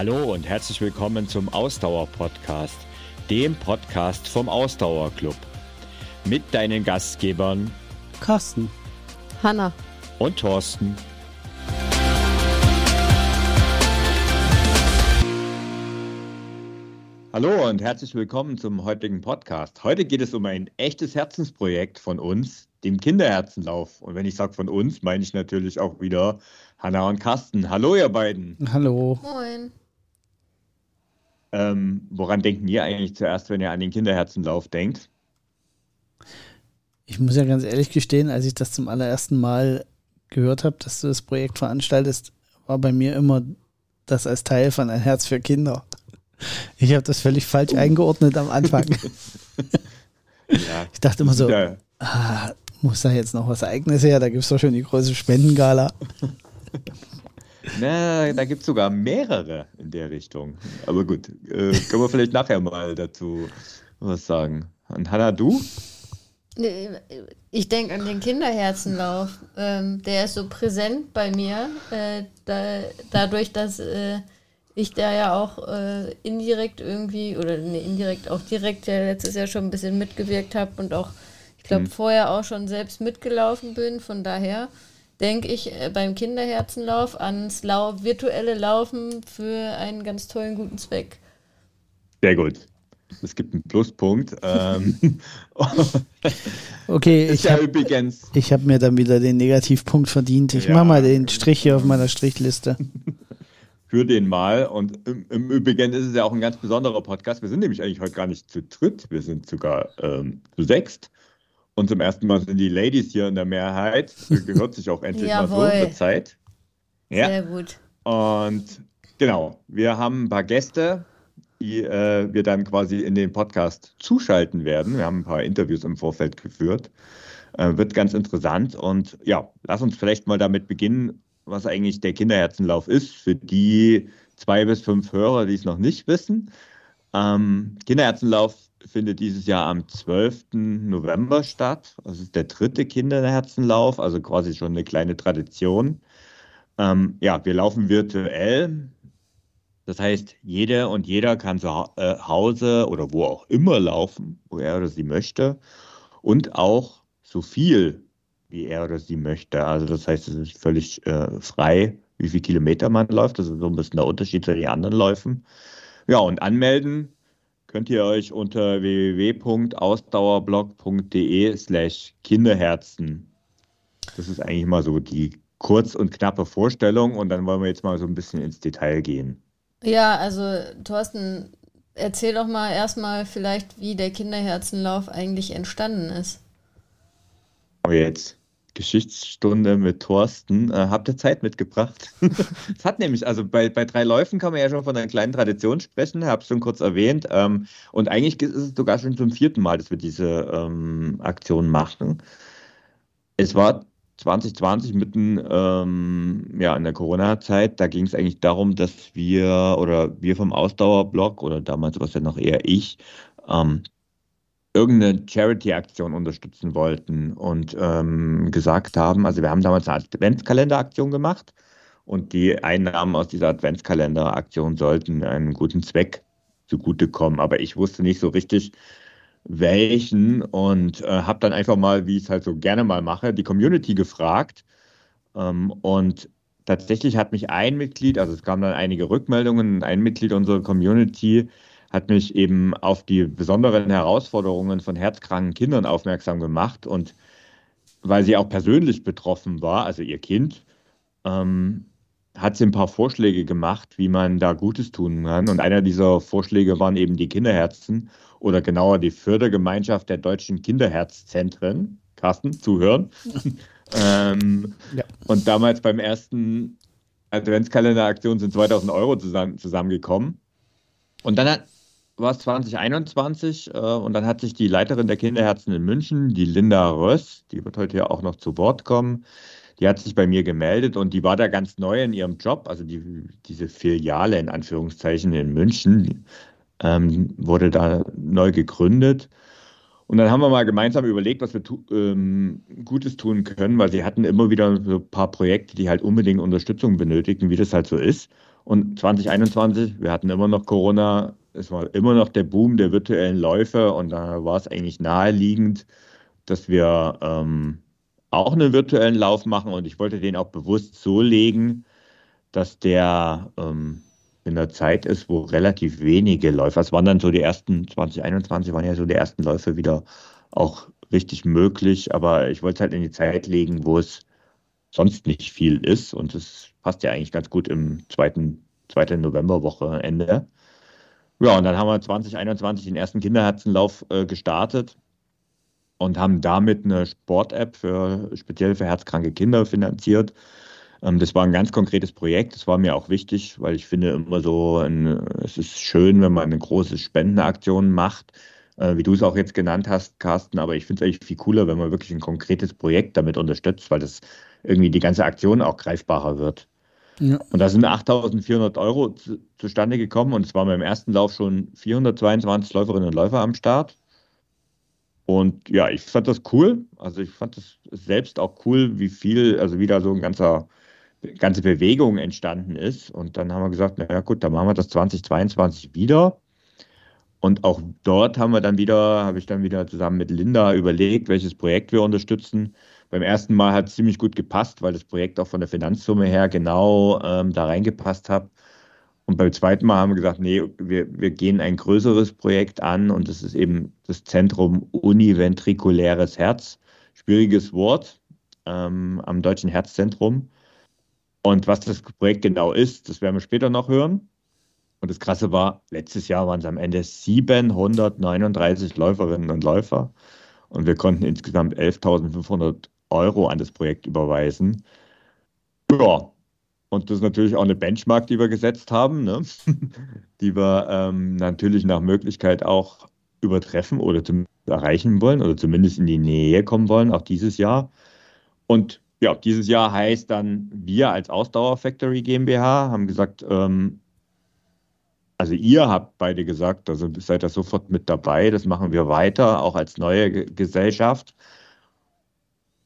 Hallo und herzlich willkommen zum Ausdauer-Podcast, dem Podcast vom Ausdauerclub. Mit deinen Gastgebern Carsten, Hanna und Thorsten. Hallo und herzlich willkommen zum heutigen Podcast. Heute geht es um ein echtes Herzensprojekt von uns, dem Kinderherzenlauf. Und wenn ich sage von uns, meine ich natürlich auch wieder Hanna und Carsten. Hallo, ihr beiden. Hallo. Moin. Ähm, woran denken ihr eigentlich zuerst, wenn ihr an den Kinderherzenlauf denkt? Ich muss ja ganz ehrlich gestehen, als ich das zum allerersten Mal gehört habe, dass du das Projekt veranstaltest, war bei mir immer das als Teil von ein Herz für Kinder. Ich habe das völlig falsch eingeordnet am Anfang. Ja, Ich dachte immer so, ja, ah, muss da jetzt noch was Eigenes her? Da gibt es doch schon die große Spendengala. Na, da gibt es sogar mehrere in der Richtung. Aber gut, äh, können wir vielleicht nachher mal dazu was sagen. Und Hanna, du? Ich denke an den Kinderherzenlauf. Ähm, der ist so präsent bei mir, äh, da, dadurch, dass äh, ich da ja auch äh, indirekt irgendwie, oder nee, indirekt auch direkt ja letztes Jahr schon ein bisschen mitgewirkt habe und auch, ich glaube, Hm. vorher auch schon selbst mitgelaufen bin. Von daher denke ich äh, beim Kinderherzenlauf ans Lau virtuelle Laufen für einen ganz tollen, guten Zweck. Sehr gut. Es gibt einen Pluspunkt. Ähm, Okay, ich ja habe hab mir dann wieder den Negativpunkt verdient. Ich Ja. mache mal den Strich hier auf meiner Strichliste. für den mal. Und im, im Übrigen ist es ja auch ein ganz besonderer Podcast. Wir sind nämlich eigentlich heute gar nicht zu dritt, wir sind sogar ähm, zu sechst. Und zum ersten Mal sind die Ladies hier in der Mehrheit. Gehört sich auch endlich mal so zur Zeit. Ja. Sehr gut. Und genau, wir haben ein paar Gäste, die äh, wir dann quasi in den Podcast zuschalten werden. Wir haben ein paar Interviews im Vorfeld geführt. Äh, wird ganz interessant. Und ja, lass uns vielleicht mal damit beginnen, was eigentlich der Kinderherzenlauf ist, für die zwei bis fünf Hörer, die es noch nicht wissen. Ähm, Kinderherzenlauf findet dieses Jahr am 12. November statt. Das ist der dritte Kinderherzenlauf, also quasi schon eine kleine Tradition. Ähm, ja, wir laufen virtuell. Das heißt, jede und jeder kann zu äh, Hause oder wo auch immer laufen, wo er oder sie möchte. Und auch so viel, wie er oder sie möchte. Also das heißt, es ist völlig äh, frei, wie viele Kilometer man läuft. Das ist so ein bisschen der Unterschied zu den anderen Läufen. Ja, und anmelden könnt ihr euch unter www.ausdauerblog.de slash Kinderherzen. Das ist eigentlich mal so die kurz und knappe Vorstellung und dann wollen wir jetzt mal so ein bisschen ins Detail gehen. Ja, also Thorsten, erzähl doch mal erstmal vielleicht, wie der Kinderherzenlauf eigentlich entstanden ist. Aber jetzt Geschichtsstunde mit Thorsten. Äh, habt ihr Zeit mitgebracht? Es hat nämlich, also bei, bei drei Läufen kann man ja schon von einer kleinen Tradition sprechen, habe es schon kurz erwähnt. Ähm, und eigentlich ist es sogar schon zum vierten Mal, dass wir diese ähm, Aktion machen. Es war 2020 mitten ähm, ja, in der Corona-Zeit, da ging es eigentlich darum, dass wir oder wir vom Ausdauerblock oder damals war es ja noch eher ich, ähm, irgendeine Charity-Aktion unterstützen wollten und ähm, gesagt haben, also wir haben damals eine Adventskalender-Aktion gemacht und die Einnahmen aus dieser Adventskalender-Aktion sollten einen guten Zweck zugutekommen. Aber ich wusste nicht so richtig, welchen und äh, habe dann einfach mal, wie ich es halt so gerne mal mache, die Community gefragt. Ähm, und tatsächlich hat mich ein Mitglied, also es kamen dann einige Rückmeldungen, ein Mitglied unserer Community hat mich eben auf die besonderen Herausforderungen von herzkranken Kindern aufmerksam gemacht und weil sie auch persönlich betroffen war, also ihr Kind, ähm, hat sie ein paar Vorschläge gemacht, wie man da Gutes tun kann. Und einer dieser Vorschläge waren eben die Kinderherzen oder genauer die Fördergemeinschaft der deutschen Kinderherzzentren. Carsten, zuhören. ähm, Ja. Und damals beim ersten Adventskalender-Aktion sind 2000 Euro zusammen, zusammengekommen. Und dann hat, war es 2021 äh, und dann hat sich die Leiterin der Kinderherzen in München, die Linda Röss, die wird heute ja auch noch zu Wort kommen, die hat sich bei mir gemeldet und die war da ganz neu in ihrem Job, also die, diese Filiale in Anführungszeichen in München ähm, wurde da neu gegründet. Und dann haben wir mal gemeinsam überlegt, was wir tu ähm, Gutes tun können, weil sie hatten immer wieder so ein paar Projekte, die halt unbedingt Unterstützung benötigten, wie das halt so ist. Und 2021, wir hatten immer noch Corona, es war immer noch der Boom der virtuellen Läufe und da war es eigentlich naheliegend, dass wir ähm, auch einen virtuellen Lauf machen und ich wollte den auch bewusst so legen, dass der ähm, in der Zeit ist, wo relativ wenige Läufer, es waren dann so die ersten, 2021 waren ja so die ersten Läufe wieder auch richtig möglich, aber ich wollte es halt in die Zeit legen, wo es sonst nicht viel ist und es passt ja eigentlich ganz gut im zweiten, zweiten Novemberwochenende. Ja, und dann haben wir 2021 den ersten Kinderherzenlauf äh, gestartet und haben damit eine Sport-App für speziell für herzkranke Kinder finanziert. Ähm, das war ein ganz konkretes Projekt. Das war mir auch wichtig, weil ich finde immer so, ein, es ist schön, wenn man eine große Spendenaktion macht, äh, wie du es auch jetzt genannt hast, Carsten. Aber ich finde es eigentlich viel cooler, wenn man wirklich ein konkretes Projekt damit unterstützt, weil das irgendwie die ganze Aktion auch greifbarer wird. Ja. Und da sind 8.400 Euro zu, zustande gekommen und es waren beim ersten Lauf schon 422 Läuferinnen und Läufer am Start. Und ja, ich fand das cool. Also ich fand das selbst auch cool, wie viel, also wie da so ein ganzer, ganze Bewegung entstanden ist. Und dann haben wir gesagt, naja gut, dann machen wir das 2022 wieder. Und auch dort haben wir dann wieder, habe ich dann wieder zusammen mit Linda überlegt, welches Projekt wir unterstützen. Beim ersten Mal hat es ziemlich gut gepasst, weil das Projekt auch von der Finanzsumme her genau ähm, da reingepasst hat. Und beim zweiten Mal haben wir gesagt, nee, wir, wir gehen ein größeres Projekt an und das ist eben das Zentrum Univentrikuläres Herz. Schwieriges Wort ähm, am Deutschen Herzzentrum. Und was das Projekt genau ist, das werden wir später noch hören. Und das Krasse war, letztes Jahr waren es am Ende 739 Läuferinnen und Läufer. Und wir konnten insgesamt 11.500 Euro an das Projekt überweisen. Ja, und das ist natürlich auch eine Benchmark, die wir gesetzt haben, ne? die wir ähm, natürlich nach Möglichkeit auch übertreffen oder erreichen wollen oder zumindest in die Nähe kommen wollen, auch dieses Jahr. Und ja, dieses Jahr heißt dann, wir als Ausdauer Factory GmbH haben gesagt, ähm, also ihr habt beide gesagt, also seid da sofort mit dabei, das machen wir weiter, auch als neue Gesellschaft.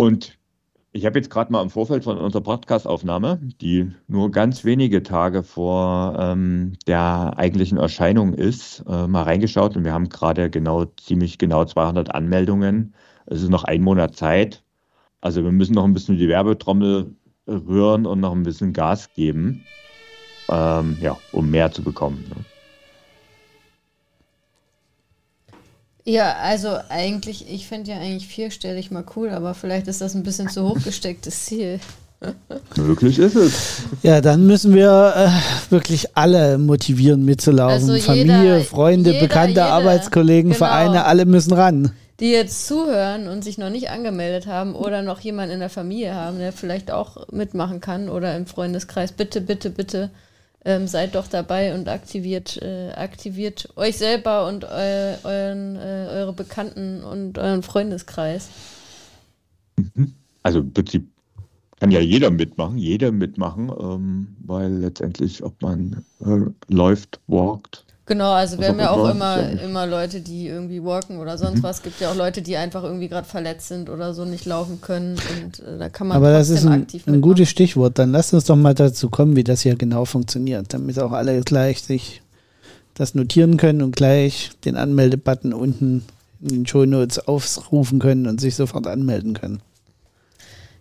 Und ich habe jetzt gerade mal im Vorfeld von unserer Podcast-Aufnahme, die nur ganz wenige Tage vor ähm, der eigentlichen Erscheinung ist, äh, mal reingeschaut und wir haben gerade genau, ziemlich genau 200 Anmeldungen. Es ist noch ein Monat Zeit. Also wir müssen noch ein bisschen die Werbetrommel rühren und noch ein bisschen Gas geben, ähm, ja, um mehr zu bekommen. Ne? Ja, also eigentlich, ich finde ja eigentlich vierstellig mal cool, aber vielleicht ist das ein bisschen zu hochgestecktes Ziel. Möglich ist es. Ja, dann müssen wir äh, wirklich alle motivieren mitzulaufen. Also Familie, jeder, Freunde, jeder, Bekannte, jeder, Arbeitskollegen, genau, Vereine, alle müssen ran. Die jetzt zuhören und sich noch nicht angemeldet haben oder noch jemanden in der Familie haben, der vielleicht auch mitmachen kann oder im Freundeskreis, bitte, bitte, bitte ähm, seid doch dabei und aktiviert, äh, aktiviert euch selber und eu, euren, äh, eure Bekannten und euren Freundeskreis. Mhm. Also im Prinzip kann ja jeder mitmachen, jeder mitmachen, ähm, weil letztendlich, ob man äh, läuft, walkt, Genau, also wir haben ja auch immer, immer Leute, die irgendwie walken oder sonst mhm. was. Es gibt ja auch Leute, die einfach irgendwie gerade verletzt sind oder so nicht laufen können. Und äh, da kann man Aber das ist ein, ein gutes Stichwort. Dann lasst uns doch mal dazu kommen, wie das hier genau funktioniert, damit auch alle gleich sich das notieren können und gleich den Anmeldebutton unten in den Show Notes aufrufen können und sich sofort anmelden können.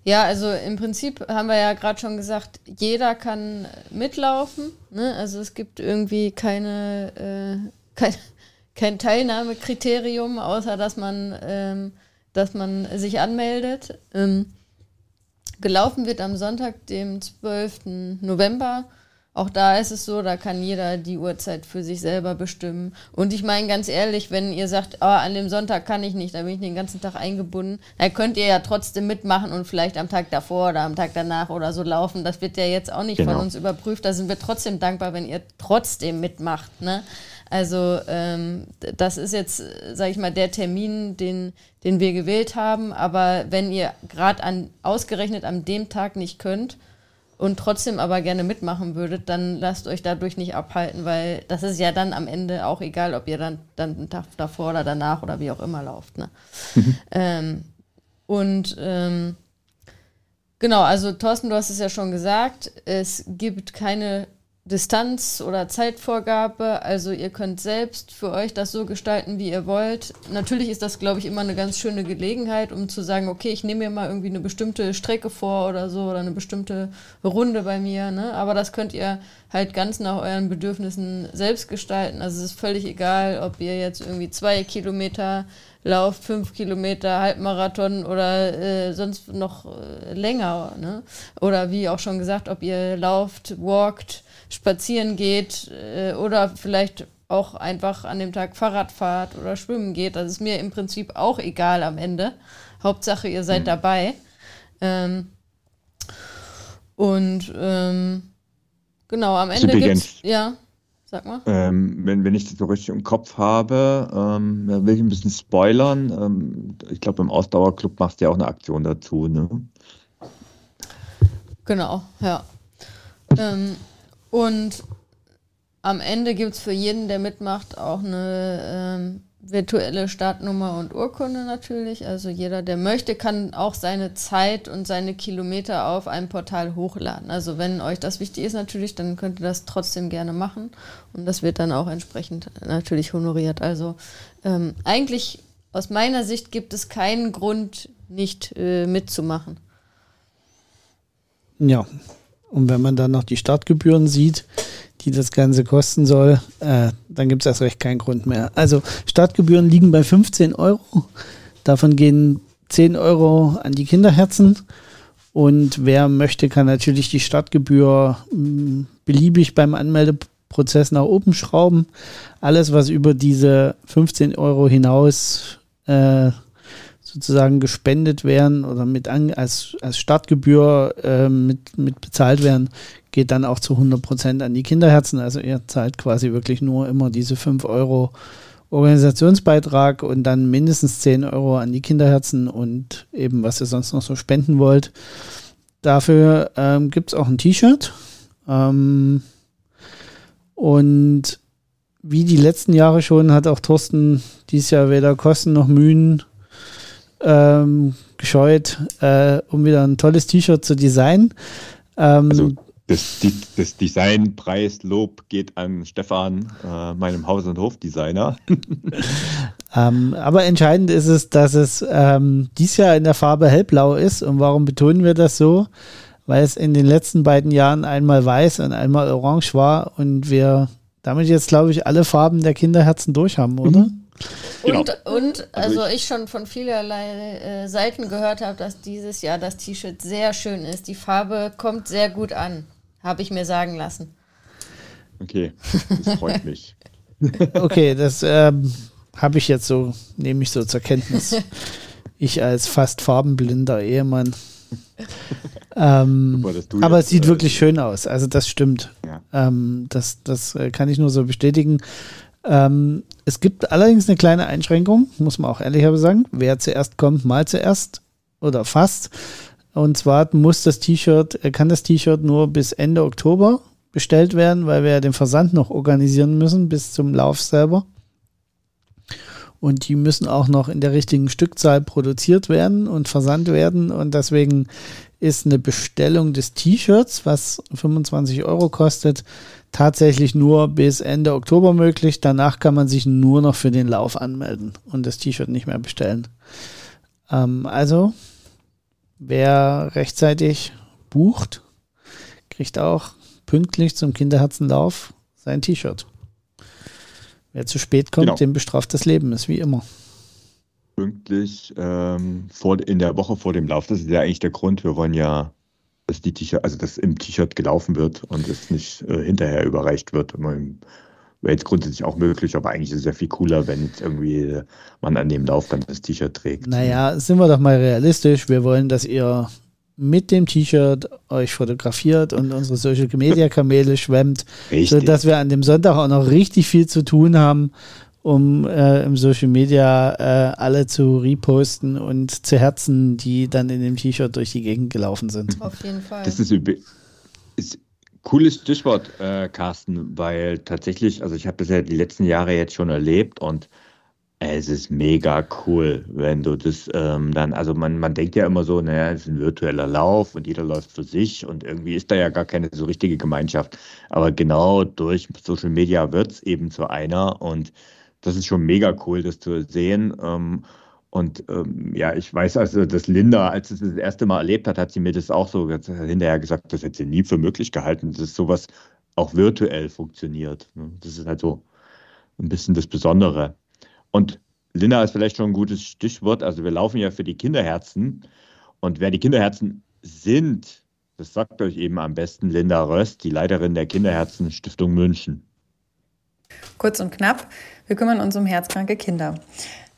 Ja, also im Prinzip haben wir ja gerade schon gesagt, jeder kann mitlaufen. Ne? Also es gibt irgendwie keine, äh, kein, kein Teilnahmekriterium, außer dass man, ähm, dass man sich anmeldet. Ähm, gelaufen wird am Sonntag, dem 12. November auch da ist es so, da kann jeder die Uhrzeit für sich selber bestimmen. Und ich meine ganz ehrlich, wenn ihr sagt, oh, an dem Sonntag kann ich nicht, da bin ich den ganzen Tag eingebunden, dann könnt ihr ja trotzdem mitmachen und vielleicht am Tag davor oder am Tag danach oder so laufen. Das wird ja jetzt auch nicht genau. von uns überprüft. Da sind wir trotzdem dankbar, wenn ihr trotzdem mitmacht. Ne? Also ähm, das ist jetzt, sage ich mal, der Termin, den, den wir gewählt haben. Aber wenn ihr gerade an ausgerechnet an dem Tag nicht könnt, und trotzdem aber gerne mitmachen würdet, dann lasst euch dadurch nicht abhalten, weil das ist ja dann am Ende auch egal, ob ihr dann, dann einen Tag davor oder danach oder wie auch immer lauft. Ne? ähm, und ähm, genau, also Thorsten, du hast es ja schon gesagt, es gibt keine Distanz- oder Zeitvorgabe. Also ihr könnt selbst für euch das so gestalten, wie ihr wollt. Natürlich ist das, glaube ich, immer eine ganz schöne Gelegenheit, um zu sagen, okay, ich nehme mir mal irgendwie eine bestimmte Strecke vor oder so oder eine bestimmte Runde bei mir. Ne? Aber das könnt ihr halt ganz nach euren Bedürfnissen selbst gestalten. Also es ist völlig egal, ob ihr jetzt irgendwie zwei Kilometer lauft, fünf Kilometer, Halbmarathon oder äh, sonst noch äh, länger. Ne? Oder wie auch schon gesagt, ob ihr lauft, walkt, spazieren geht äh, oder vielleicht auch einfach an dem Tag Fahrrad fahrt oder schwimmen geht. Das ist mir im Prinzip auch egal am Ende. Hauptsache, ihr seid mhm. dabei. Ähm, und ähm, genau, am Ende gibt es. Ja, sag mal. Ähm, wenn, wenn ich das so richtig im Kopf habe, ähm, will ich ein bisschen spoilern. Ähm, ich glaube, im Ausdauerclub machst du ja auch eine Aktion dazu, ne? Genau, ja. Und am Ende gibt es für jeden, der mitmacht, auch eine ähm, virtuelle Startnummer und Urkunde natürlich. Also jeder, der möchte, kann auch seine Zeit und seine Kilometer auf einem Portal hochladen. Also wenn euch das wichtig ist natürlich, dann könnt ihr das trotzdem gerne machen. Und das wird dann auch entsprechend natürlich honoriert. Also ähm, eigentlich aus meiner Sicht gibt es keinen Grund, nicht äh, mitzumachen. Ja, und wenn man dann noch die Startgebühren sieht, die das Ganze kosten soll, äh, dann gibt es erst recht keinen Grund mehr. Also Startgebühren liegen bei 15 Euro. Davon gehen 10 Euro an die Kinderherzen. Und wer möchte, kann natürlich die Startgebühr mh, hm, beliebig beim Anmeldeprozess nach oben schrauben. Alles, was über diese 15 Euro hinaus äh, sozusagen gespendet werden oder mit an, als, als Startgebühr äh, mit, mit bezahlt werden, geht dann auch zu 100 Prozent an die Kinderherzen. Also ihr zahlt quasi wirklich nur immer diese 5 Euro Organisationsbeitrag und dann mindestens 10 Euro an die Kinderherzen und eben, was ihr sonst noch so spenden wollt. Dafür ähm, gibt es auch ein T-Shirt. Ähm, und wie die letzten Jahre schon hat auch Thorsten dieses Jahr weder Kosten noch Mühen ähm, gescheut, äh, um wieder ein tolles T-Shirt zu designen. Ähm, also das, das Designpreislob geht an Stefan, äh, meinem Haus- und Hofdesigner. ähm, aber entscheidend ist es, dass es ähm, dies Jahr in der Farbe hellblau ist. Und warum betonen wir das so? Weil es in den letzten beiden Jahren einmal weiß und einmal orange war und wir damit jetzt, glaube ich, alle Farben der Kinderherzen durch haben, oder? Mhm. Genau. Und, und also, also ich schon von vielerlei äh, Seiten gehört habe, dass dieses Jahr das T-Shirt sehr schön ist. Die Farbe kommt sehr gut an, habe ich mir sagen lassen. Okay, das freut mich. okay, das ähm, habe ich jetzt so, nehme ich so zur Kenntnis. Ich als fast farbenblinder Ehemann. ähm, Super, aber es sieht äh, wirklich schön aus. Also das stimmt. Ja. Ähm, das, das äh, kann ich nur so bestätigen. Ähm, es gibt allerdings eine kleine Einschränkung, muss man auch ehrlicher sagen. Wer zuerst kommt, mal zuerst oder fast. Und zwar muss das T-Shirt, äh, kann das T-Shirt nur bis Ende Oktober bestellt werden, weil wir ja den Versand noch organisieren müssen bis zum Lauf selber. Und die müssen auch noch in der richtigen Stückzahl produziert werden und versandt werden. Und deswegen ist eine Bestellung des T-Shirts, was 25 Euro kostet, tatsächlich nur bis Ende Oktober möglich. Danach kann man sich nur noch für den Lauf anmelden und das T-Shirt nicht mehr bestellen. Ähm, also, wer rechtzeitig bucht, kriegt auch pünktlich zum Kinderherzenlauf sein T-Shirt. Wer zu spät kommt, genau. dem bestraft das Leben, ist wie immer. Pünktlich ähm, vor, in der Woche vor dem Lauf, das ist ja eigentlich der Grund. Wir wollen ja dass die T-Shirt, also dass im T-Shirt gelaufen wird und es nicht äh, hinterher überreicht wird. Wäre jetzt grundsätzlich auch möglich, aber eigentlich ist es ja viel cooler, wenn irgendwie man an dem Lauf dann das T-Shirt trägt. Naja, sind wir doch mal realistisch. Wir wollen, dass ihr mit dem T-Shirt euch fotografiert und unsere Social Media Kanäle schwemmt, richtig. sodass wir an dem Sonntag auch noch richtig viel zu tun haben um äh, im Social Media äh, alle zu reposten und zu Herzen, die dann in dem T-Shirt durch die Gegend gelaufen sind. Auf jeden Fall. Das ist, ist cooles Stichwort, äh, Carsten, weil tatsächlich, also ich habe das ja die letzten Jahre jetzt schon erlebt und Es ist mega cool, wenn du das ähm, dann, also man, man denkt ja immer so, naja, es ist ein virtueller Lauf und jeder läuft für sich und irgendwie ist da ja gar keine so richtige Gemeinschaft. Aber genau durch Social Media wird es eben zu einer und das ist schon mega cool, das zu sehen. Ähm, und ähm, ja, ich weiß also, dass Linda, als sie das, erste Mal erlebt hat, hat sie mir das auch so hinterher gesagt, das hätte sie nie für möglich gehalten, dass sowas auch virtuell funktioniert. Ne? Das ist halt so ein bisschen das Besondere. Und Linda ist vielleicht schon ein gutes Stichwort. Also wir laufen ja für die Kinderherzen. Und wer die Kinderherzen sind, das sagt euch eben am besten Linda Röst, die Leiterin der Kinderherzen Stiftung München. Kurz und knapp, wir kümmern uns um herzkranke Kinder.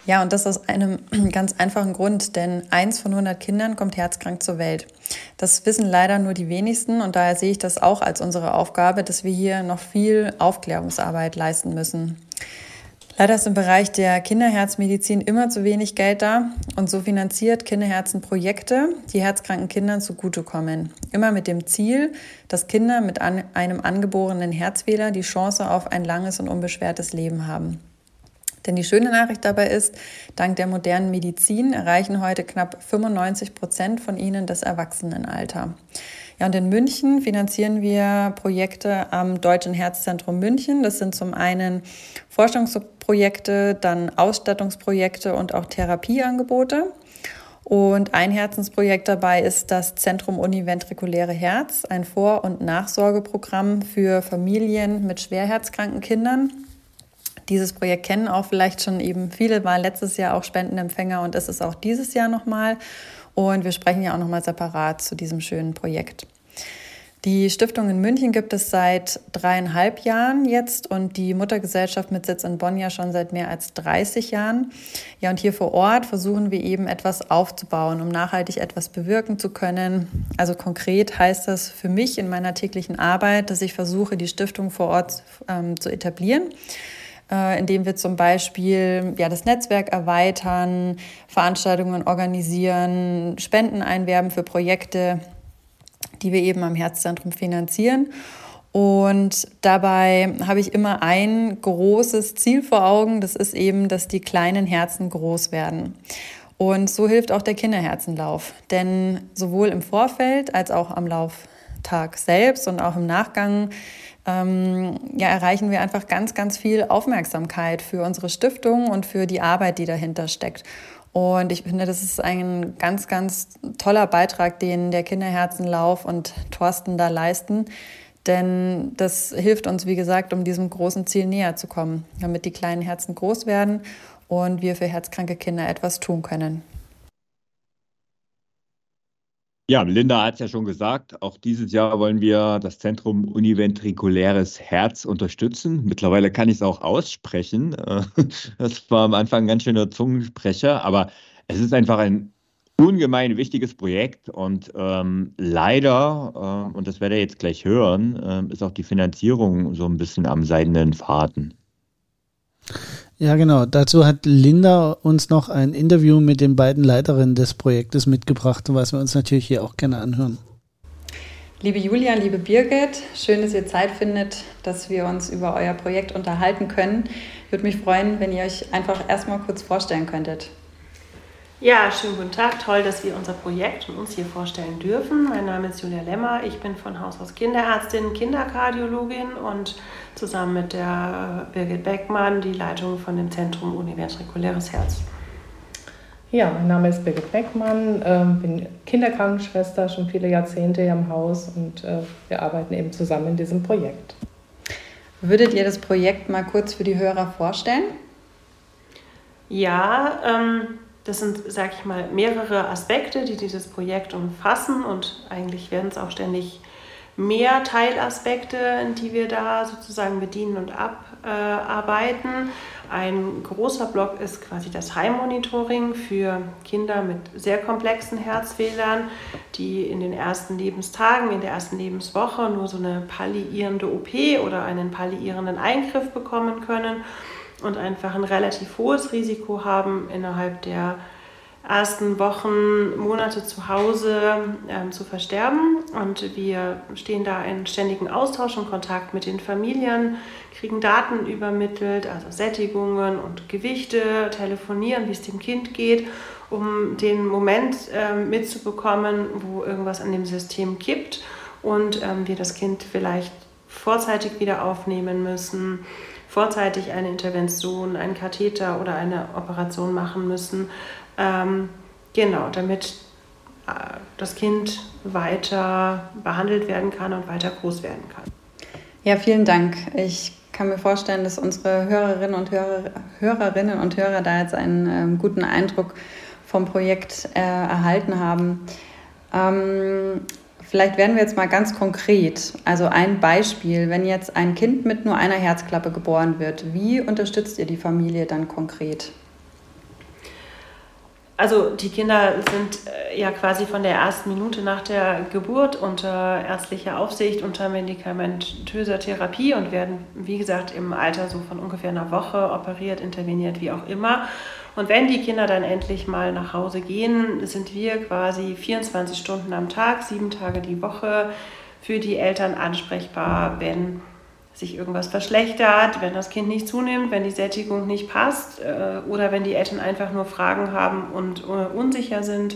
Ja, und das aus einem ganz einfachen Grund, denn eins von 100 Kindern kommt herzkrank zur Welt. Das wissen leider nur die wenigsten und daher sehe ich das auch als unsere Aufgabe, dass wir hier noch viel Aufklärungsarbeit leisten müssen. Leider ist im Bereich der Kinderherzmedizin immer zu wenig Geld da und so finanziert Kinderherzen Projekte, die herzkranken Kindern zugutekommen. Immer mit dem Ziel, dass Kinder mit an, einem angeborenen Herzfehler die Chance auf ein langes und unbeschwertes Leben haben. Denn die schöne Nachricht dabei ist, dank der modernen Medizin erreichen heute knapp 95 Prozent von ihnen das Erwachsenenalter. Ja, und in München finanzieren wir Projekte am Deutschen Herzzentrum München. Das sind zum einen Forschungsprojekte, dann Ausstattungsprojekte und auch Therapieangebote. Und ein Herzensprojekt dabei ist das Zentrum Univentrikuläre Herz, ein Vor- und Nachsorgeprogramm für Familien mit schwerherzkranken Kindern. Dieses Projekt kennen auch vielleicht schon eben viele, war letztes Jahr auch Spendenempfänger und ist es auch dieses Jahr nochmal. Und wir sprechen ja auch nochmal separat zu diesem schönen Projekt. Die Stiftung in München gibt es seit dreieinhalb Jahren jetzt und die Muttergesellschaft mit Sitz in Bonn ja schon seit mehr als 30 Jahren. Ja, und hier vor Ort versuchen wir eben etwas aufzubauen, um nachhaltig etwas bewirken zu können. Also konkret heißt das für mich in meiner täglichen Arbeit, dass ich versuche, die Stiftung vor Ort ähm, zu etablieren äh, indem wir zum Beispiel ja, das Netzwerk erweitern, Veranstaltungen organisieren, Spenden einwerben für Projekte, die wir eben am Herzzentrum finanzieren. Und dabei habe ich immer ein großes Ziel vor Augen, das ist eben, dass die kleinen Herzen groß werden. Und so hilft auch der Kinderherzenlauf. Denn sowohl im Vorfeld als auch am Lauftag selbst und auch im Nachgang ähm, ja, erreichen wir einfach ganz, ganz viel Aufmerksamkeit für unsere Stiftung und für die Arbeit, die dahinter steckt. Und ich finde, das ist ein ganz, ganz toller Beitrag, den der Kinderherzenlauf und Thorsten da leisten. Denn das hilft uns, wie gesagt, um diesem großen Ziel näher zu kommen, damit die kleinen Herzen groß werden und wir für herzkranke Kinder etwas tun können. Ja, Linda hat es ja schon gesagt, auch dieses Jahr wollen wir das Zentrum Univentrikuläres Herz unterstützen. Mittlerweile kann ich es auch aussprechen. Das war am Anfang ein ganz schöner Zungensprecher, aber es ist einfach ein ungemein wichtiges Projekt und ähm, leider, äh, und das werdet ihr jetzt gleich hören, äh, ist auch die Finanzierung so ein bisschen am seidenen Faden. Ja, genau. Dazu hat Linda uns noch ein Interview mit den beiden Leiterinnen des Projektes mitgebracht, was wir uns natürlich hier auch gerne anhören. Liebe Julia, liebe Birgit, schön, dass ihr Zeit findet, dass wir uns über euer Projekt unterhalten können. Ich würde mich freuen, wenn ihr euch einfach erstmal kurz vorstellen könntet. Ja, schönen guten Tag. Toll, dass wir unser Projekt und uns hier vorstellen dürfen. Mein Name ist Julia Lemmer. Ich bin von Haus aus Kinderärztin, Kinderkardiologin und zusammen mit der Birgit Beckmann die Leitung von dem Zentrum Univentrikuläres Herz. Ja, mein Name ist Birgit Beckmann, äh, bin Kinderkrankenschwester schon viele Jahrzehnte hier im Haus und äh, wir arbeiten eben zusammen in diesem Projekt. Würdet ihr das Projekt mal kurz für die Hörer vorstellen? Ja, ähm, das sind, sag ich mal, mehrere Aspekte, die dieses Projekt umfassen und eigentlich werden es auch ständig mehr Teilaspekte, die wir da sozusagen bedienen und abarbeiten. Ein großer Block ist quasi das Heimmonitoring für Kinder mit sehr komplexen Herzfehlern, die in den ersten Lebenstagen, in der ersten Lebenswoche nur so eine palliierende OP oder einen palliierenden Eingriff bekommen können und einfach ein relativ hohes Risiko haben, innerhalb der ersten Wochen, Monate zu Hause ähm, zu versterben. Und wir stehen da in ständigen Austausch und Kontakt mit den Familien, kriegen Daten übermittelt, also Sättigungen und Gewichte, telefonieren, wie es dem Kind geht, um den Moment ähm, mitzubekommen, wo irgendwas an dem System kippt und ähm, wir das Kind vielleicht vorzeitig wieder aufnehmen müssen, vorzeitig eine Intervention, einen Katheter oder eine Operation machen müssen. Ähm, genau, damit äh, das Kind weiter behandelt werden kann und weiter groß werden kann. Ja, vielen Dank. Ich kann mir vorstellen, dass unsere Hörerinnen und Hörer, Hörerinnen und Hörer da jetzt einen ähm, guten Eindruck vom Projekt äh, erhalten haben. Ähm, vielleicht werden wir jetzt mal ganz konkret. Also ein Beispiel, wenn jetzt ein Kind mit nur einer Herzklappe geboren wird, wie unterstützt ihr die Familie dann konkret? Also die Kinder sind äh, ja quasi von der ersten Minute nach der Geburt unter ärztlicher Aufsicht, unter medikamentöser Therapie und werden, wie gesagt, im Alter so von ungefähr einer Woche operiert, interveniert, wie auch immer. Und wenn die Kinder dann endlich mal nach Hause gehen, sind wir quasi 24 Stunden am Tag, sieben Tage die Woche für die Eltern ansprechbar, wenn sich irgendwas verschlechtert, wenn das Kind nicht zunimmt, wenn die Sättigung nicht passt äh, oder wenn die Eltern einfach nur Fragen haben und äh, unsicher sind.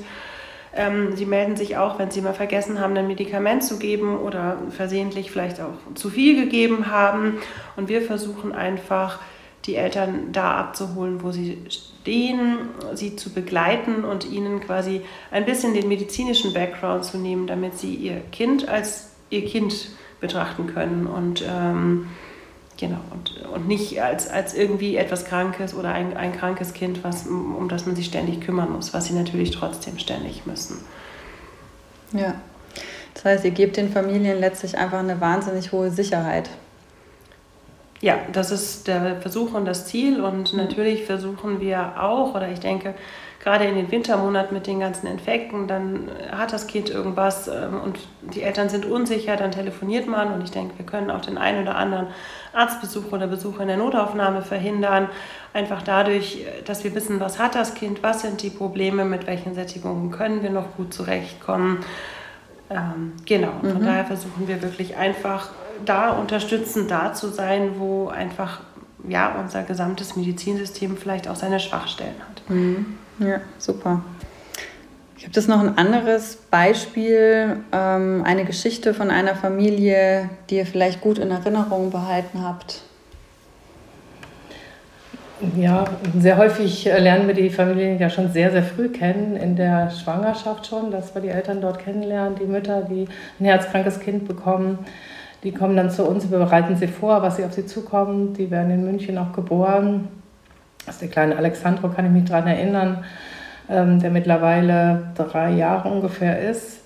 Ähm, sie melden sich auch, wenn sie mal vergessen haben, ein Medikament zu geben oder versehentlich vielleicht auch zu viel gegeben haben. Und wir versuchen einfach, die Eltern da abzuholen, wo sie stehen, sie zu begleiten und ihnen quasi ein bisschen den medizinischen Background zu nehmen, damit sie ihr Kind als ihr Kind betrachten können und ähm, genau und, und nicht als, als irgendwie etwas Krankes oder ein, ein krankes Kind, was, um das man sich ständig kümmern muss, was sie natürlich trotzdem ständig müssen. Ja, das heißt, ihr gebt den Familien letztlich einfach eine wahnsinnig hohe Sicherheit. Ja, das ist der Versuch und das Ziel. Und mhm. natürlich versuchen wir auch, oder ich denke, gerade in den Wintermonaten mit den ganzen Infekten, dann hat das Kind irgendwas ähm, und die Eltern sind unsicher, dann telefoniert man und ich denke, wir können auch den einen oder anderen Arztbesuch oder Besuch in der Notaufnahme verhindern, einfach dadurch, dass wir wissen, was hat das Kind, was sind die Probleme, mit welchen Sättigungen können wir noch gut zurechtkommen. Ähm, genau, mhm. von daher versuchen wir wirklich einfach da unterstützend da zu sein, wo einfach ja, unser gesamtes Medizinsystem vielleicht auch seine Schwachstellen hat. Mhm. Ja, super. Gibt es noch ein anderes Beispiel, ähm, eine Geschichte von einer Familie, die ihr vielleicht gut in Erinnerung behalten habt? Ja, sehr häufig lernen wir die Familien ja schon sehr, sehr früh kennen, in der Schwangerschaft schon, dass wir die Eltern dort kennenlernen, die Mütter, die ein herzkrankes Kind bekommen. Die kommen dann zu uns, wir bereiten sie vor, was sie auf sie zukommt. Die werden in München auch geboren. Das ist der kleine Alexandro, kann ich mich daran erinnern, ähm, der mittlerweile drei Jahre ungefähr ist.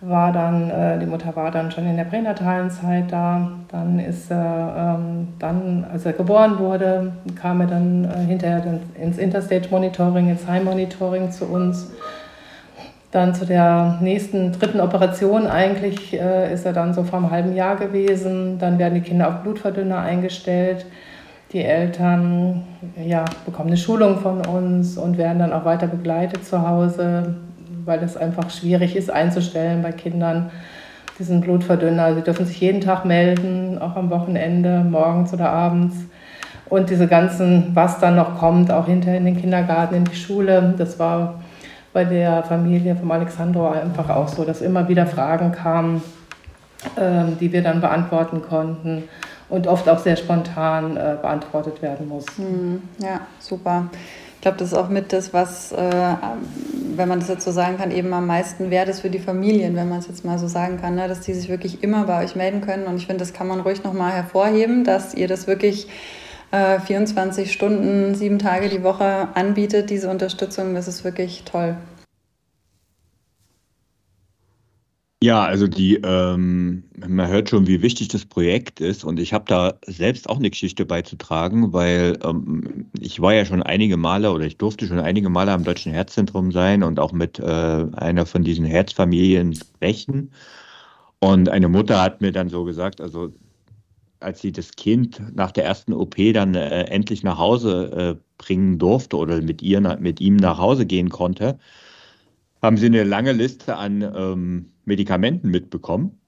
War dann, äh, die Mutter war dann schon in der pränatalen Zeit da. Dann ist er, ähm, dann, als er geboren wurde, kam er dann äh, hinterher ins Interstage Monitoring, ins Heim Monitoring zu uns. Dann zu der nächsten, dritten Operation eigentlich äh, ist er dann so vor einem halben Jahr gewesen. Dann werden die Kinder auf Blutverdünner eingestellt. Die Eltern ja, bekommen eine Schulung von uns und werden dann auch weiter begleitet zu Hause, weil es einfach schwierig ist einzustellen bei Kindern, diesen Blutverdünner. Sie dürfen sich jeden Tag melden, auch am Wochenende, morgens oder abends. Und diese ganzen, was dann noch kommt, auch hinterher in den Kindergarten, in die Schule, das war bei der Familie von Alexandro einfach auch so, dass immer wieder Fragen kamen, ähm, die wir dann beantworten konnten und oft auch sehr spontan äh, beantwortet werden muss. Hm, ja, super. Ich glaube, das ist auch mit das, was, äh, wenn man das jetzt so sagen kann, eben am meisten wert ist für die Familien, wenn man es jetzt mal so sagen kann, ne, dass die sich wirklich immer bei euch melden können. Und ich finde, das kann man ruhig nochmal hervorheben, dass ihr das wirklich äh, 24 Stunden, sieben Tage die Woche anbietet, diese Unterstützung. Das ist wirklich toll. Ja, also die, ähm, man hört schon, wie wichtig das Projekt ist und ich habe da selbst auch eine Geschichte beizutragen, weil ähm, ich war ja schon einige Male oder ich durfte schon einige Male am Deutschen Herzzentrum sein und auch mit äh, einer von diesen Herzfamilien sprechen. Und eine Mutter hat mir dann so gesagt, also als sie das Kind nach der ersten OP dann äh, endlich nach Hause äh, bringen durfte oder mit, ihr, mit ihm nach Hause gehen konnte, haben sie eine lange Liste an ähm, Medikamenten mitbekommen,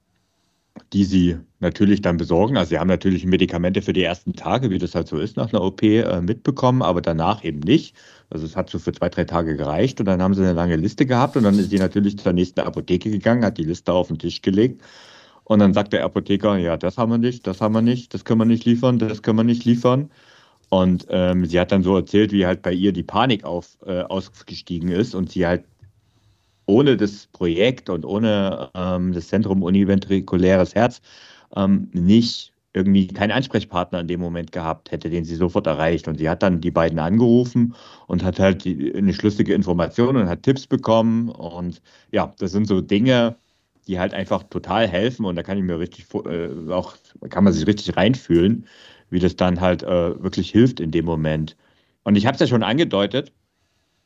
die sie natürlich dann besorgen. Also sie haben natürlich Medikamente für die ersten Tage, wie das halt so ist nach einer OP, äh, mitbekommen, aber danach eben nicht. Also es hat so für zwei, drei Tage gereicht und dann haben sie eine lange Liste gehabt und dann ist sie natürlich zur nächsten Apotheke gegangen, hat die Liste auf den Tisch gelegt und dann sagt der Apotheker, ja, das haben wir nicht, das haben wir nicht, das können wir nicht liefern, das können wir nicht liefern. Und ähm, sie hat dann so erzählt, wie halt bei ihr die Panik auf, äh, ausgestiegen ist und sie halt ohne das Projekt und ohne ähm, das Zentrum Univentrikuläres Herz ähm, nicht irgendwie keinen Ansprechpartner in dem Moment gehabt hätte, den sie sofort erreicht. Und sie hat dann die beiden angerufen und hat halt die, eine schlüssige Information und hat Tipps bekommen. Und ja, das sind so Dinge, die halt einfach total helfen und da kann ich mir richtig äh, auch, kann man sich richtig reinfühlen, wie das dann halt äh, wirklich hilft in dem Moment. Und ich habe es ja schon angedeutet,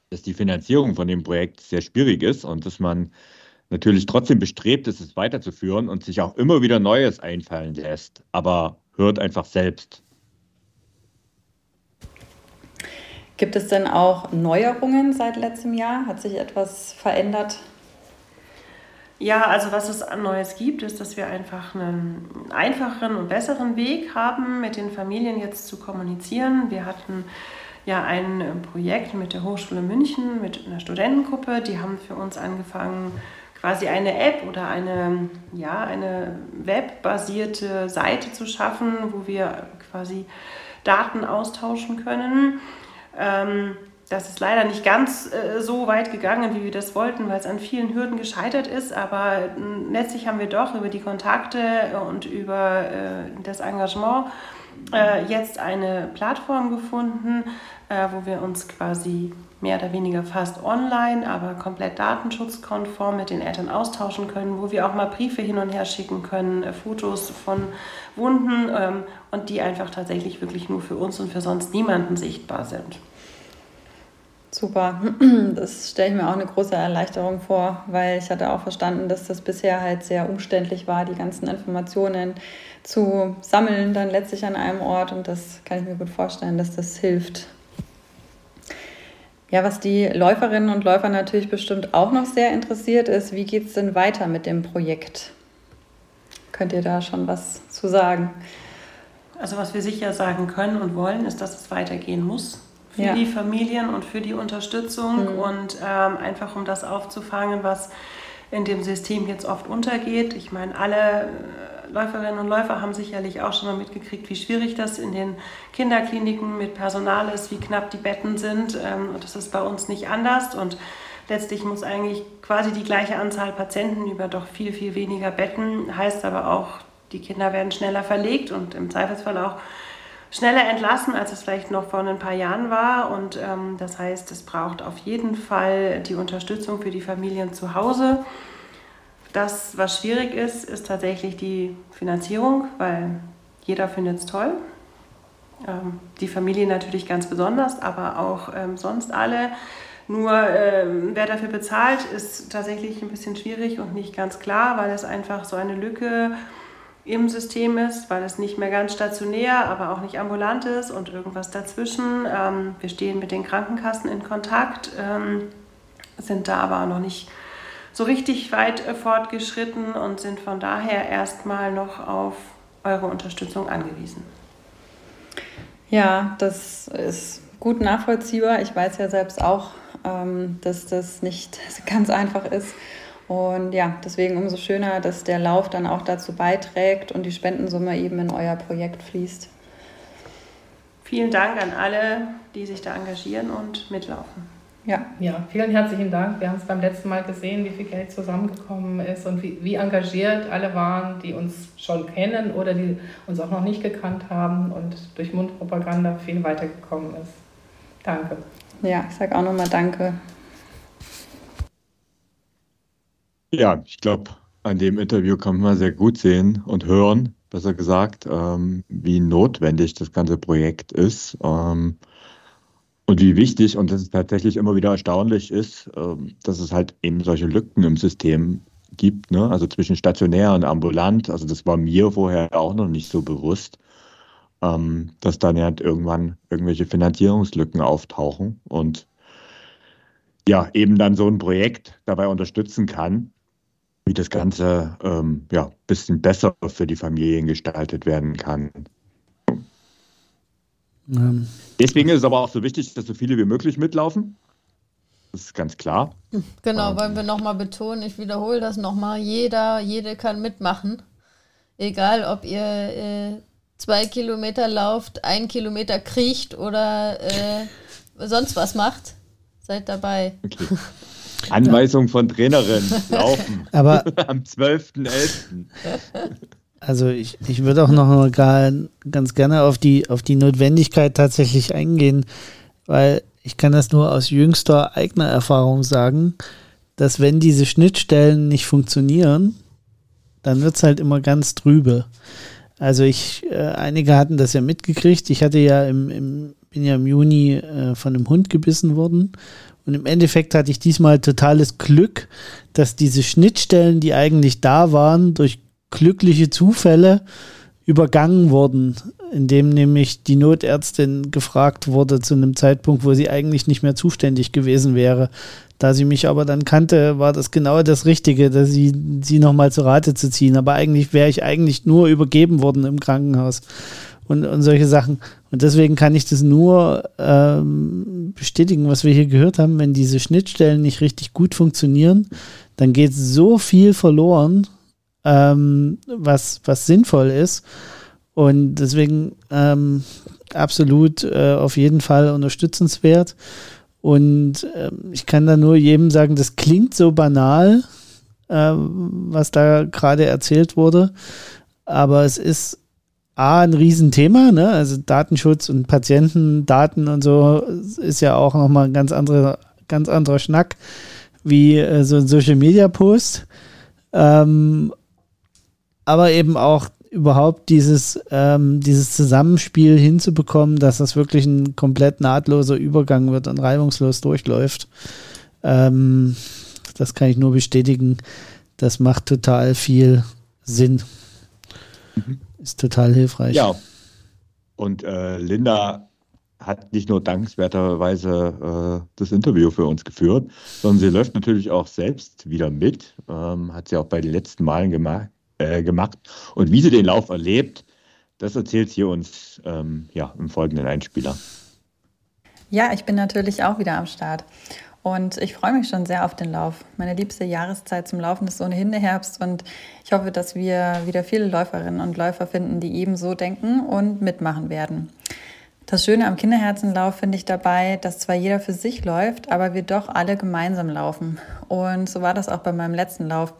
dass die Finanzierung von dem Projekt sehr schwierig ist und dass man natürlich trotzdem bestrebt ist, es weiterzuführen und sich auch immer wieder Neues einfallen lässt, aber hört einfach selbst. Gibt es denn auch Neuerungen seit letztem Jahr? Hat sich etwas verändert ja, also was es an Neues gibt, ist, dass wir einfach einen einfacheren und besseren Weg haben, mit den Familien jetzt zu kommunizieren. Wir hatten ja ein Projekt mit der Hochschule München, mit einer Studentengruppe, die haben für uns angefangen, quasi eine App oder eine, ja, eine webbasierte Seite zu schaffen, wo wir quasi Daten austauschen können. Ähm, das ist leider nicht ganz äh, so weit gegangen, wie wir das wollten, weil es an vielen Hürden gescheitert ist. Aber äh, letztlich haben wir doch über die Kontakte und über äh, das Engagement äh, jetzt eine Plattform gefunden, äh, wo wir uns quasi mehr oder weniger fast online, aber komplett datenschutzkonform mit den Eltern austauschen können, wo wir auch mal Briefe hin und her schicken können, äh, Fotos von Wunden ähm, und die einfach tatsächlich wirklich nur für uns und für sonst niemanden sichtbar sind. Super, das stelle ich mir auch eine große Erleichterung vor, weil ich hatte auch verstanden, dass das bisher halt sehr umständlich war, die ganzen Informationen zu sammeln, dann letztlich an einem Ort und das kann ich mir gut vorstellen, dass das hilft. Ja, was die Läuferinnen und Läufer natürlich bestimmt auch noch sehr interessiert ist, wie geht es denn weiter mit dem Projekt? Könnt ihr da schon was zu sagen? Also was wir sicher sagen können und wollen, ist, dass es weitergehen muss für ja. die Familien und für die Unterstützung mhm. und ähm, einfach um das aufzufangen, was in dem System jetzt oft untergeht. Ich meine, alle äh, Läuferinnen und Läufer haben sicherlich auch schon mal mitgekriegt, wie schwierig das in den Kinderkliniken mit Personal ist, wie knapp die Betten sind. Ähm, und das ist bei uns nicht anders. Und letztlich muss eigentlich quasi die gleiche Anzahl Patienten über doch viel, viel weniger Betten. Heißt aber auch, die Kinder werden schneller verlegt und im Zweifelsfall auch schneller entlassen, als es vielleicht noch vor ein paar Jahren war. Und ähm, das heißt, es braucht auf jeden Fall die Unterstützung für die Familien zu Hause. Das, was schwierig ist, ist tatsächlich die Finanzierung, weil jeder findet es toll. Ähm, die Familie natürlich ganz besonders, aber auch ähm, sonst alle. Nur ähm, wer dafür bezahlt, ist tatsächlich ein bisschen schwierig und nicht ganz klar, weil es einfach so eine Lücke ist im System ist, weil es nicht mehr ganz stationär, aber auch nicht ambulant ist und irgendwas dazwischen. Ähm, wir stehen mit den Krankenkassen in Kontakt, ähm, sind da aber noch nicht so richtig weit äh, fortgeschritten und sind von daher erstmal noch auf eure Unterstützung angewiesen. Ja, das ist gut nachvollziehbar. Ich weiß ja selbst auch, ähm, dass das nicht ganz einfach ist. Und ja, deswegen umso schöner, dass der Lauf dann auch dazu beiträgt und die Spendensumme eben in euer Projekt fließt. Vielen Dank an alle, die sich da engagieren und mitlaufen. Ja. ja, vielen herzlichen Dank. Wir haben es beim letzten Mal gesehen, wie viel Geld zusammengekommen ist und wie, wie engagiert alle waren, die uns schon kennen oder die uns auch noch nicht gekannt haben und durch Mundpropaganda viel weitergekommen ist. Danke. Ja, ich sage auch nochmal Danke. Ja, ich glaube, an dem Interview kann man sehr gut sehen und hören, besser gesagt, ähm, wie notwendig das ganze Projekt ist ähm, und wie wichtig und dass es tatsächlich immer wieder erstaunlich ist, ähm, dass es halt eben solche Lücken im System gibt, ne? also zwischen stationär und ambulant. Also das war mir vorher auch noch nicht so bewusst, ähm, dass dann ja irgendwann irgendwelche Finanzierungslücken auftauchen und ja, eben dann so ein Projekt dabei unterstützen kann, wie das Ganze ähm, ja, ein bisschen besser für die Familien gestaltet werden kann. Ähm. Deswegen ist es aber auch so wichtig, dass so viele wie möglich mitlaufen. Das ist ganz klar. Genau, wollen wir nochmal betonen, ich wiederhole das nochmal, jeder, jede kann mitmachen. Egal, ob ihr äh, zwei Kilometer lauft, ein Kilometer kriecht oder äh, sonst was macht, seid dabei. Okay. Anweisung von Trainerin, laufen. Aber am 12.11. Also ich, ich würde auch noch mal gar, ganz gerne auf die, auf die Notwendigkeit tatsächlich eingehen, weil ich kann das nur aus jüngster eigener Erfahrung sagen, dass wenn diese Schnittstellen nicht funktionieren, dann wird es halt immer ganz trübe. Also ich, äh, einige hatten das ja mitgekriegt. Ich hatte ja im, im bin ja im Juni äh, von einem Hund gebissen worden. Und im Endeffekt hatte ich diesmal totales Glück, dass diese Schnittstellen, die eigentlich da waren, durch glückliche Zufälle übergangen wurden, indem nämlich die Notärztin gefragt wurde zu einem Zeitpunkt, wo sie eigentlich nicht mehr zuständig gewesen wäre. Da sie mich aber dann kannte, war das genau das Richtige, dass sie sie nochmal zu Rate zu ziehen. Aber eigentlich wäre ich eigentlich nur übergeben worden im Krankenhaus und, und solche Sachen. Und deswegen kann ich das nur ähm, bestätigen, was wir hier gehört haben. Wenn diese Schnittstellen nicht richtig gut funktionieren, dann geht so viel verloren ähm, was, was sinnvoll ist. Und deswegen ähm, absolut äh, auf jeden Fall unterstützenswert. Und äh, ich kann da nur jedem sagen, das klingt so banal, äh, was da gerade erzählt wurde. Aber es ist A, ein Riesenthema, ne? Also Datenschutz und Patientendaten und so ist ja auch nochmal ein ganz anderer, ganz anderer Schnack wie äh, so ein Social Media Post. Ähm, aber eben auch überhaupt dieses, ähm, dieses Zusammenspiel hinzubekommen, dass das wirklich ein komplett nahtloser Übergang wird und reibungslos durchläuft. Ähm, das kann ich nur bestätigen. Das macht total viel Sinn. Mhm. Ist total hilfreich. Ja. Und äh, Linda hat nicht nur dankenswerterweise äh, das Interview für uns geführt, sondern sie läuft natürlich auch selbst wieder mit. Ähm, hat sie auch bei den letzten Malen gemacht äh, gemacht. Und wie sie den Lauf erlebt, das erzählt sie uns ähm, ja, im folgenden Einspieler. Ja, ich bin natürlich auch wieder am Start. Und ich freue mich schon sehr auf den Lauf. Meine liebste Jahreszeit zum Laufen ist ohnehin der Herbst und ich hoffe, dass wir wieder viele Läuferinnen und Läufer finden, die ebenso denken und mitmachen werden. Das Schöne am Kinderherzenlauf finde ich dabei, dass zwar jeder für sich läuft, aber wir doch alle gemeinsam laufen. Und so war das auch bei meinem letzten Lauf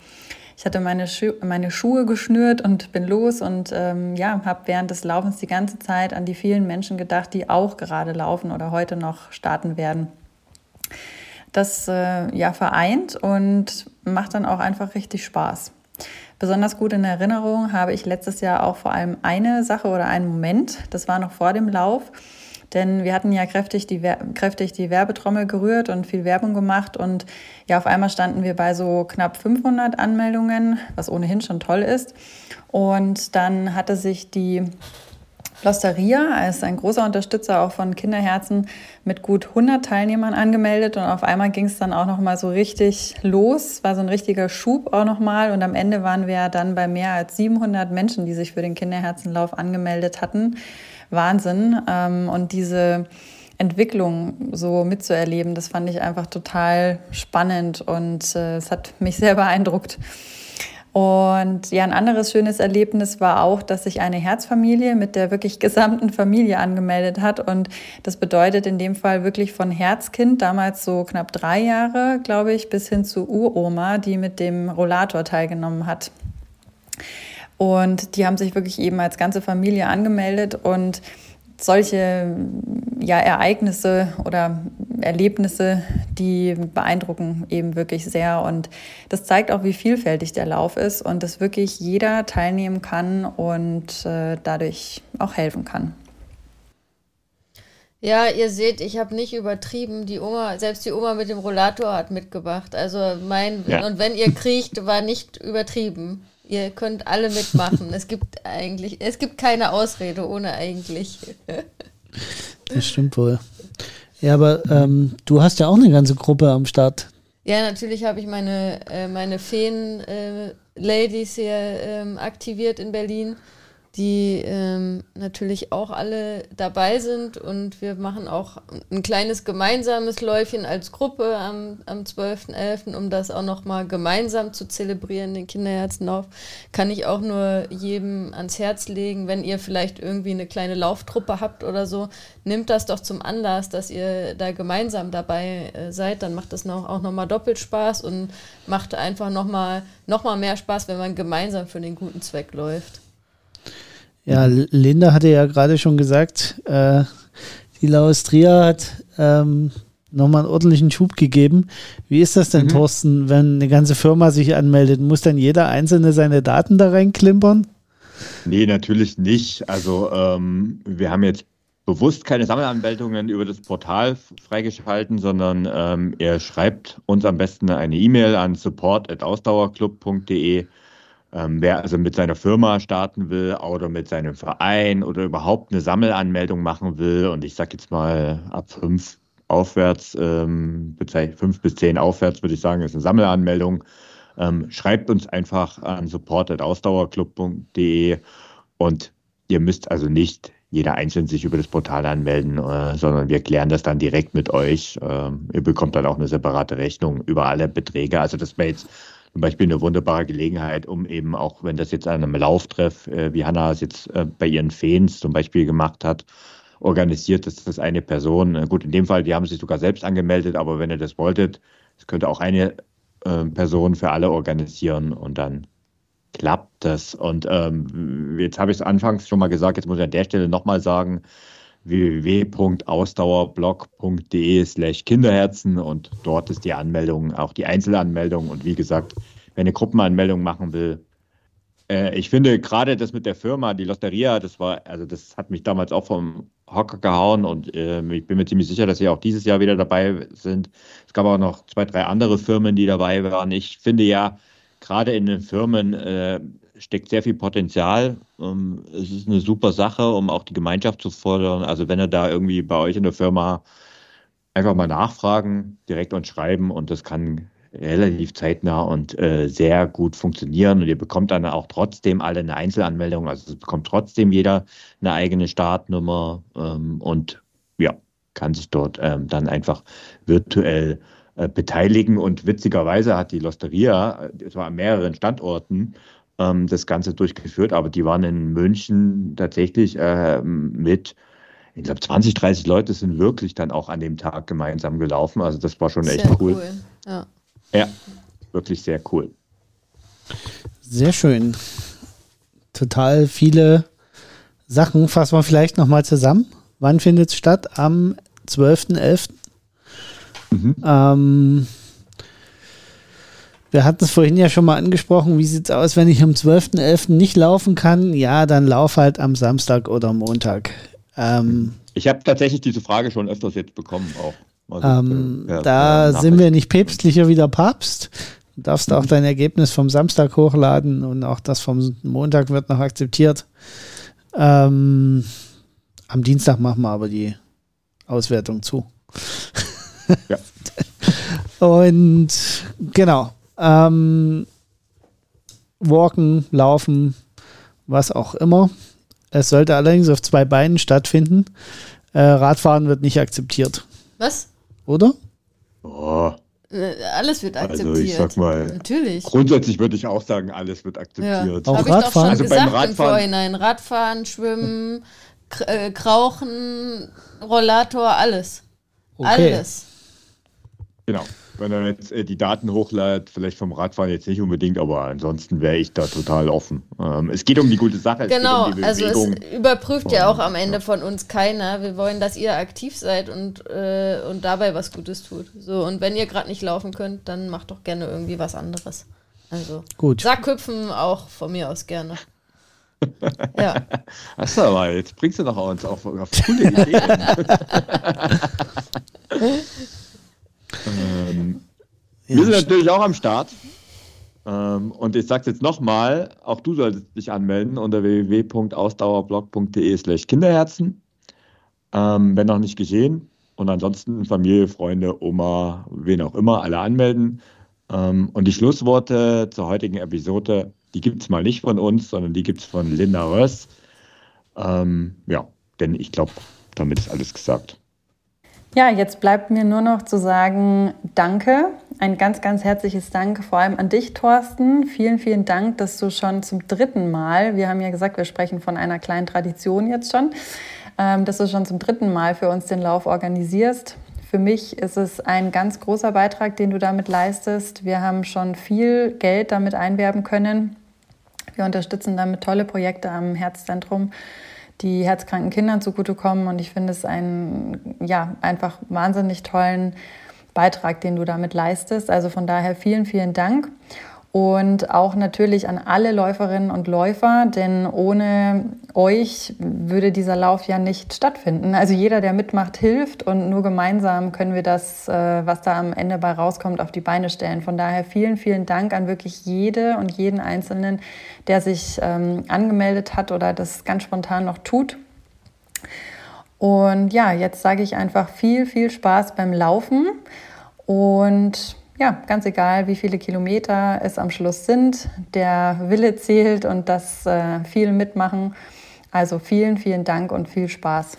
ich hatte meine, Schu meine Schuhe geschnürt und bin los und ähm, ja, habe während des Laufens die ganze Zeit an die vielen Menschen gedacht, die auch gerade laufen oder heute noch starten werden. Das äh, ja vereint und macht dann auch einfach richtig Spaß. Besonders gut in Erinnerung habe ich letztes Jahr auch vor allem eine Sache oder einen Moment, das war noch vor dem Lauf. Denn wir hatten ja kräftig die, kräftig die Werbetrommel gerührt und viel Werbung gemacht. Und ja, auf einmal standen wir bei so knapp 500 Anmeldungen, was ohnehin schon toll ist. Und dann hatte sich die Flosteria als ein großer Unterstützer auch von Kinderherzen mit gut 100 Teilnehmern angemeldet und auf einmal ging es dann auch noch mal so richtig los, war so ein richtiger Schub auch noch mal und am Ende waren wir dann bei mehr als 700 Menschen, die sich für den Kinderherzenlauf angemeldet hatten. Wahnsinn. Ähm, und diese Entwicklung so mitzuerleben, das fand ich einfach total spannend und äh, es hat mich sehr beeindruckt. Und ja, ein anderes schönes Erlebnis war auch, dass sich eine Herzfamilie mit der wirklich gesamten Familie angemeldet hat. Und das bedeutet in dem Fall wirklich von Herzkind, damals so knapp drei Jahre, glaube ich, bis hin zu Uroma, die mit dem Rollator teilgenommen hat. Und die haben sich wirklich eben als ganze Familie angemeldet und solche ja, Ereignisse oder Erlebnisse, die beeindrucken eben wirklich sehr. Und das zeigt auch, wie vielfältig der Lauf ist und dass wirklich jeder teilnehmen kann und äh, dadurch auch helfen kann. Ja, ihr seht, ich habe nicht übertrieben. Die Oma, selbst die Oma mit dem Rollator hat mitgemacht. Also mein Ja. und wenn ihr kriecht, war nicht übertrieben. Ihr könnt alle mitmachen. es gibt eigentlich, es gibt keine Ausrede ohne eigentlich. Das stimmt wohl. Ja, aber ähm, du hast ja auch eine ganze Gruppe am Start. Ja, natürlich habe ich meine, äh, meine Feen-Ladies hier ähm, aktiviert in Berlin, die ähm, natürlich auch alle dabei sind und wir machen auch ein kleines gemeinsames Läufchen als Gruppe am, am 12.11., um das auch nochmal gemeinsam zu zelebrieren, den Kinderherzenlauf. Kann ich auch nur jedem ans Herz legen, wenn ihr vielleicht irgendwie eine kleine Lauftruppe habt oder so, nimmt das doch zum Anlass, dass ihr da gemeinsam dabei äh, seid, dann macht das noch, auch nochmal doppelt Spaß und macht einfach nochmal noch mal mehr Spaß, wenn man gemeinsam für den guten Zweck läuft. Ja, Linda hatte ja gerade schon gesagt, äh, die Laustria hat ähm, nochmal einen ordentlichen Schub gegeben. Wie ist das denn, Mhm. Thorsten, wenn eine ganze Firma sich anmeldet? Muss dann jeder Einzelne seine Daten da reinklimpern? Nee, natürlich nicht. Also ähm, wir haben jetzt bewusst keine Sammelanmeldungen über das Portal freigeschalten, sondern ähm, ihr schreibt uns am besten eine E-Mail an support.ausdauerclub.de. Ähm, wer also mit seiner Firma starten will oder mit seinem Verein oder überhaupt eine Sammelanmeldung machen will und ich sage jetzt mal ab fünf aufwärts, ähm, fünf bis zehn aufwärts würde ich sagen, ist eine Sammelanmeldung. Ähm, schreibt uns einfach an support.ausdauerclub.de und ihr müsst also nicht jeder einzeln sich über das Portal anmelden, äh, sondern wir klären das dann direkt mit euch. Ähm, ihr bekommt dann auch eine separate Rechnung über alle Beträge. Also das wäre jetzt zum Beispiel eine wunderbare Gelegenheit, um eben auch, wenn das jetzt an einem Lauftreff, äh, wie Hanna es jetzt äh, bei ihren Fans zum Beispiel gemacht hat, organisiert, dass das eine Person, äh, gut, in dem Fall, die haben sich sogar selbst angemeldet, aber wenn ihr das wolltet, es könnte auch eine äh, Person für alle organisieren und dann klappt das. Und ähm, jetzt habe ich es anfangs schon mal gesagt, jetzt muss ich an der Stelle nochmal sagen, www.ausdauerblog.de slash Kinderherzen und dort ist die Anmeldung, auch die Einzelanmeldung und wie gesagt, wer eine Gruppenanmeldung machen will, äh, ich finde gerade das mit der Firma, die Losteria, das war, also das hat mich damals auch vom Hocker gehauen und äh, ich bin mir ziemlich sicher, dass sie auch dieses Jahr wieder dabei sind. Es gab auch noch zwei, drei andere Firmen, die dabei waren. Ich finde ja, gerade in den Firmen äh, steckt sehr viel Potenzial. Ähm, es ist eine super Sache, um auch die Gemeinschaft zu fordern. Also wenn ihr da irgendwie bei euch in der Firma einfach mal nachfragen, direkt uns schreiben und das kann relativ zeitnah und äh, sehr gut funktionieren und ihr bekommt dann auch trotzdem alle eine Einzelanmeldung, also es bekommt trotzdem jeder eine eigene Startnummer ähm, und ja, kann sich dort ähm, dann einfach virtuell äh, beteiligen und witzigerweise hat die Losteria, es war an mehreren Standorten, ähm, das Ganze durchgeführt, aber die waren in München tatsächlich äh, mit ich glaube, 20, 30 Leute sind wirklich dann auch an dem Tag gemeinsam gelaufen. Also das war schon echt Sehr cool. Ja. Ja, wirklich sehr cool. Sehr schön. Total viele Sachen. Fassen wir vielleicht nochmal zusammen. Wann findet es statt? Am 12.11. Mhm. Ähm, wir hatten es vorhin ja schon mal angesprochen. Wie sieht es aus, wenn ich am 12.11. nicht laufen kann? Ja, dann lauf halt am Samstag oder Montag. Ähm, Ich habe tatsächlich diese Frage schon öfters jetzt bekommen auch. Also, ähm, äh, ja, da sind wir nicht päpstlicher wie der Papst. Du darfst auch dein Ergebnis vom Samstag hochladen und auch das vom Montag wird noch akzeptiert. Ähm, am Dienstag machen wir aber die Auswertung zu. Ja. Und genau. Ähm, walken, laufen, was auch immer. Es sollte allerdings auf zwei Beinen stattfinden. Äh, Radfahren wird nicht akzeptiert, Was? oder? Oh, Äh, Alles wird Also, akzeptiert. ich sag mal, Natürlich. grundsätzlich würde ich auch sagen, alles wird Ja. akzeptiert. Auch Habe ich doch schon Radfahren? Also beim gesagt im Radfahren- Vorhinein. Radfahren, Schwimmen, äh, Krauchen, Rollator, alles. Okay. Alles. Genau. Wenn er jetzt äh, die Daten hochlädt, vielleicht vom Radfahren jetzt nicht unbedingt, aber ansonsten wäre ich da total offen. Ähm, es geht um die gute Sache, es Genau, geht um die also es überprüft ja auch am Ende von uns keiner. Wir wollen, dass ihr aktiv seid und, äh, und dabei was Gutes tut. So, und wenn ihr gerade nicht laufen könnt, dann macht doch gerne irgendwie was anderes. Also Gut. Sackhüpfen auch von mir aus gerne. Ja. Hast du aber, jetzt bringst du doch uns auf, auf coole Ideen. ähm, ja, wir sind natürlich auch am Start. Ähm, und ich sage es jetzt nochmal, auch du solltest dich anmelden unter www.ausdauerblog.de slash Kinderherzen. Ähm, wenn noch nicht geschehen. Und ansonsten Familie, Freunde, Oma, wen auch immer, alle anmelden. Ähm, und die Schlussworte zur heutigen Episode, die gibt es mal nicht von uns, sondern die gibt es von Linda Röss. Ähm, ja, denn ich glaube, damit ist alles gesagt. Ja, jetzt bleibt mir nur noch zu sagen, danke. Ein ganz, ganz herzliches Dank vor allem an dich, Thorsten. Vielen, vielen Dank, dass du schon zum dritten Mal, wir haben ja gesagt, wir sprechen von einer kleinen Tradition jetzt schon, ähm, dass du schon zum dritten Mal für uns den Lauf organisierst. Für mich ist es ein ganz großer Beitrag, den du damit leistest. Wir haben schon viel Geld damit einwerben können. Wir unterstützen damit tolle Projekte am Herzzentrum, die herzkranken Kindern zugutekommen. Und ich finde es einen, ja, einfach wahnsinnig tollen Beitrag, den du damit leistest. Also von daher vielen, vielen Dank. Und auch natürlich an alle Läuferinnen und Läufer, denn ohne euch würde dieser Lauf ja nicht stattfinden. Also jeder, der mitmacht, hilft und nur gemeinsam können wir das, äh, was da am Ende bei rauskommt, auf die Beine stellen. Von daher vielen, vielen Dank an wirklich jede und jeden Einzelnen, der sich ähm, angemeldet hat oder das ganz spontan noch tut. Und ja, jetzt sage ich einfach viel, viel Spaß beim Laufen und ja, ganz egal, wie viele Kilometer es am Schluss sind, der Wille zählt und das äh, viel mitmachen. Also vielen, vielen Dank und viel Spaß.